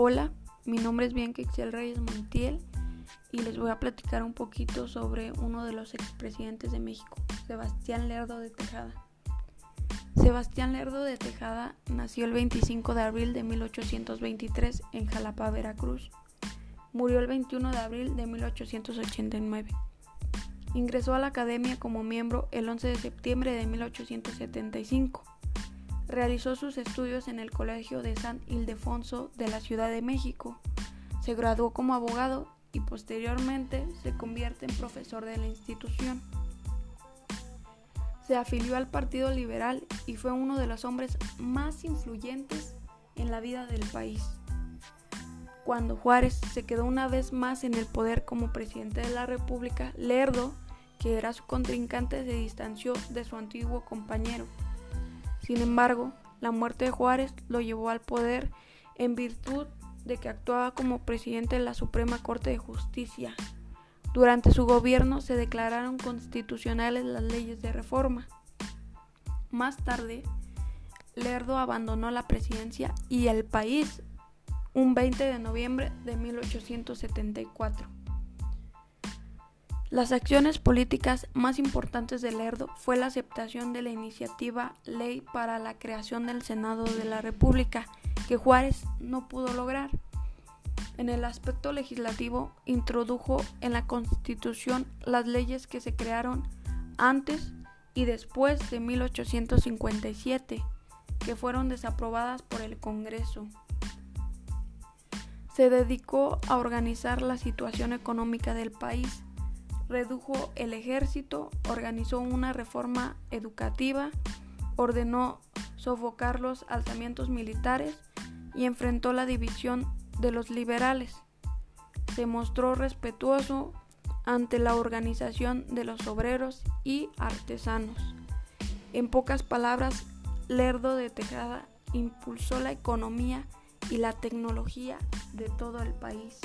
Hola, mi nombre es Bianca Excel Reyes Montiel y les voy a platicar un poquito sobre uno de los expresidentes de México, Sebastián Lerdo de Tejada. Sebastián Lerdo de Tejada nació el 25 de abril de 1823 en Jalapa, Veracruz. Murió el 21 de abril de 1889. Ingresó a la academia como miembro el 11 de septiembre de 1875 Realizó sus estudios en el Colegio de San Ildefonso de la Ciudad de México. Se graduó como abogado y posteriormente se convierte en profesor de la institución. Se afilió al Partido Liberal y fue uno de los hombres más influyentes en la vida del país. Cuando Juárez se quedó una vez más en el poder como presidente de la República, Lerdo, que era su contrincante, se distanció de su antiguo compañero. Sin embargo, la muerte de Juárez lo llevó al poder en virtud de que actuaba como presidente de la Suprema Corte de Justicia. Durante su gobierno se declararon constitucionales las leyes de reforma. Más tarde, Lerdo abandonó la presidencia y el país un 20 de noviembre de 1874. Las acciones políticas más importantes de Lerdo fue la aceptación de la iniciativa Ley para la creación del Senado de la República, que Juárez no pudo lograr. En el aspecto legislativo, introdujo en la Constitución las leyes que se crearon antes y después de 1857, que fueron desaprobadas por el Congreso. Se dedicó a organizar la situación económica del país redujo el ejército, organizó una reforma educativa, ordenó sofocar los alzamientos militares y enfrentó la división de los liberales. Se mostró respetuoso ante la organización de los obreros y artesanos. En pocas palabras, Lerdo de Tejada impulsó la economía y la tecnología de todo el país.